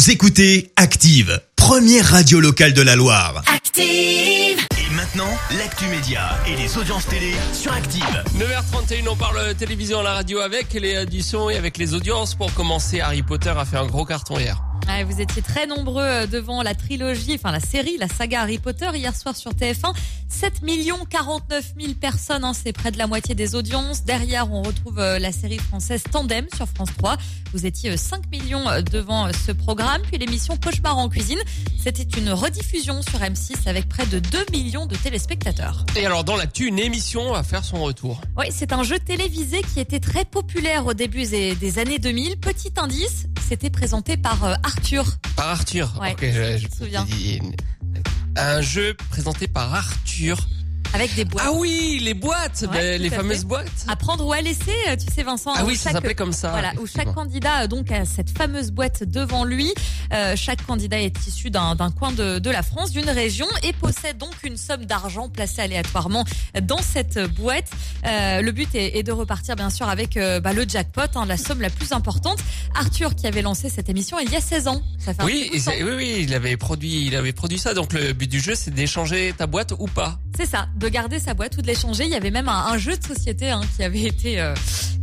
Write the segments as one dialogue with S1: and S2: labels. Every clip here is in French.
S1: Vous écoutez Active, première radio locale de la Loire.
S2: Active.
S1: Et maintenant, l'actu média et les audiences télé sur Active.
S3: 9h31, on parle télévision à la radio avec les auditions et avec les audiences. Pour commencer, Harry Potter a fait un gros carton hier.
S4: Vous étiez très nombreux euh, devant la trilogie, enfin la série, la saga Harry Potter hier soir sur TF1. 7 millions 49 000 personnes, hein, c'est près de la moitié des audiences. Derrière, on retrouve euh, la série française Tandem sur France 3. Vous étiez euh, 5 millions euh, devant euh, ce programme. Puis l'émission Cauchemar en cuisine, c'était une rediffusion sur M6 avec près de 2 millions de téléspectateurs.
S3: Et alors, dans l'actu, une émission va faire son retour.
S4: Oui, c'est un jeu télévisé qui était très populaire au début des années 2000. Petit indice, c'était présenté par euh, Arthur.
S3: Par Arthur.
S4: Ouais,
S3: Ok, je, je
S4: me souviens.
S3: dis- Un jeu présenté par Arthur.
S4: Avec des boîtes.
S3: Ah oui, les boîtes,
S4: Ouais,
S3: ben, les fameuses
S4: fait.
S3: boîtes.
S4: À prendre ou à laisser, euh, tu sais Vincent.
S3: Ah
S4: où
S3: oui, ça s'appelait comme ça.
S4: Voilà, où chaque candidat euh, donc a cette fameuse boîte devant lui. Euh, chaque candidat est issu d'un coin de, de la France, d'une région, et possède donc une somme d'argent placée aléatoirement dans cette boîte. Euh, le but est, est de repartir bien sûr avec euh, bah, le jackpot, hein, la somme la plus importante. Arthur qui avait lancé cette émission il y a 16 ans. Ça fait un
S3: Oui, c'est- oui, oui, il avait produit, il avait produit ça. Donc le but du jeu, c'est d'échanger ta boîte ou pas.
S4: C'est ça, de garder sa boîte ou de l'échanger. Il y avait même un, jeu de société hein, qui avait été euh,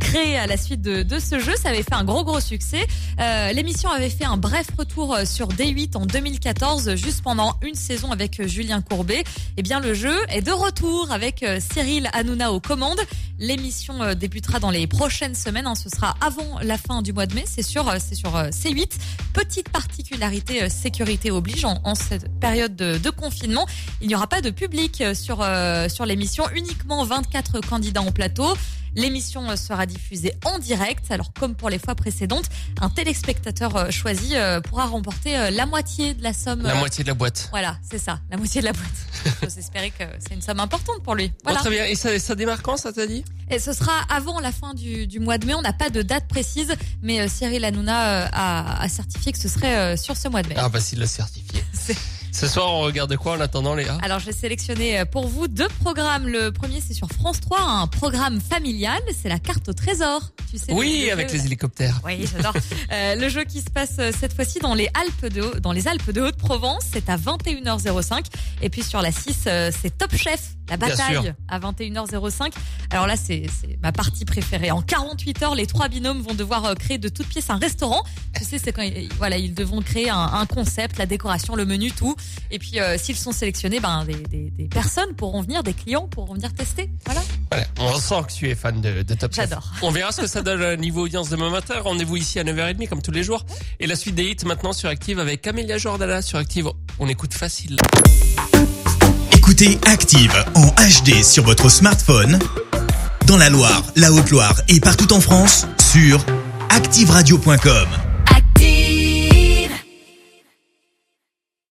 S4: créé à la suite de, de ce jeu. Ça avait fait un gros gros succès. Euh, L'émission avait fait un bref retour euh, sur D8 en 2014, juste pendant une saison avec euh, Julien Courbet. Eh bien, le jeu est de retour avec euh, Cyril Hanouna aux commandes. L'émission débutera dans les prochaines semaines. hein. Ce sera avant la fin du mois de mai. C'est euh, c'est sur euh, C8. Petite particularité sécurité oblige en, en cette période de, de confinement. Il n'y aura pas de public sur euh, sur l'émission, uniquement 24 candidats en plateau. L'émission euh, sera diffusée en direct. Alors comme pour les fois précédentes, un téléspectateur euh, choisi euh, pourra remporter la moitié de la somme.
S3: La moitié de la boîte.
S4: Voilà, c'est ça, la moitié de la boîte. J'ose espérer que c'est une somme importante pour lui. Voilà.
S3: très bien. Et ça, ça démarre quand, ça t'a dit?
S4: Et ce sera avant la fin du, du mois de mai. On n'a pas de date précise, mais Cyril Hanouna a, a certifié que ce serait sur ce mois de mai.
S3: Ah bah s'il l'a certifié. Ce soir, on regarde quoi en attendant, Léa?
S4: Alors, j'ai sélectionné euh, pour vous deux programmes. Le premier, c'est sur France 3, un programme familial. C'est la carte au trésor. Tu sais,
S3: Oui,
S4: le
S3: avec
S4: jeu-
S3: les hélicoptères.
S4: Oui, j'adore. Euh, le jeu qui se passe euh, cette fois-ci dans les Alpes de dans les Alpes de Haute-Provence, c'est à 21h05 et puis sur la 6 euh, c'est Top Chef, la bataille à 21h05. Alors là c'est ma partie préférée. En 48 heures, les trois binômes vont devoir créer de toutes pièces un restaurant. Tu sais c'est quand ils, voilà, ils devront créer un, un concept, la décoration, le menu, tout. Et puis euh, s'ils sont sélectionnés, ben des, des, des personnes pourront venir, des clients pourront venir tester. Voilà.
S3: Voilà, on sent que tu es fan de, de Top Chef.
S4: J'adore.
S3: On verra ce que ça donne niveau audience demain matin. Rendez-vous ici à 9h30 comme tous les jours. Et la suite des hits maintenant sur Active avec Camélia Jordana sur Active. On écoute facile.
S1: Écoutez Active en HD sur votre smartphone, dans la Loire, la Haute-Loire et partout en France, sur activeradio.com.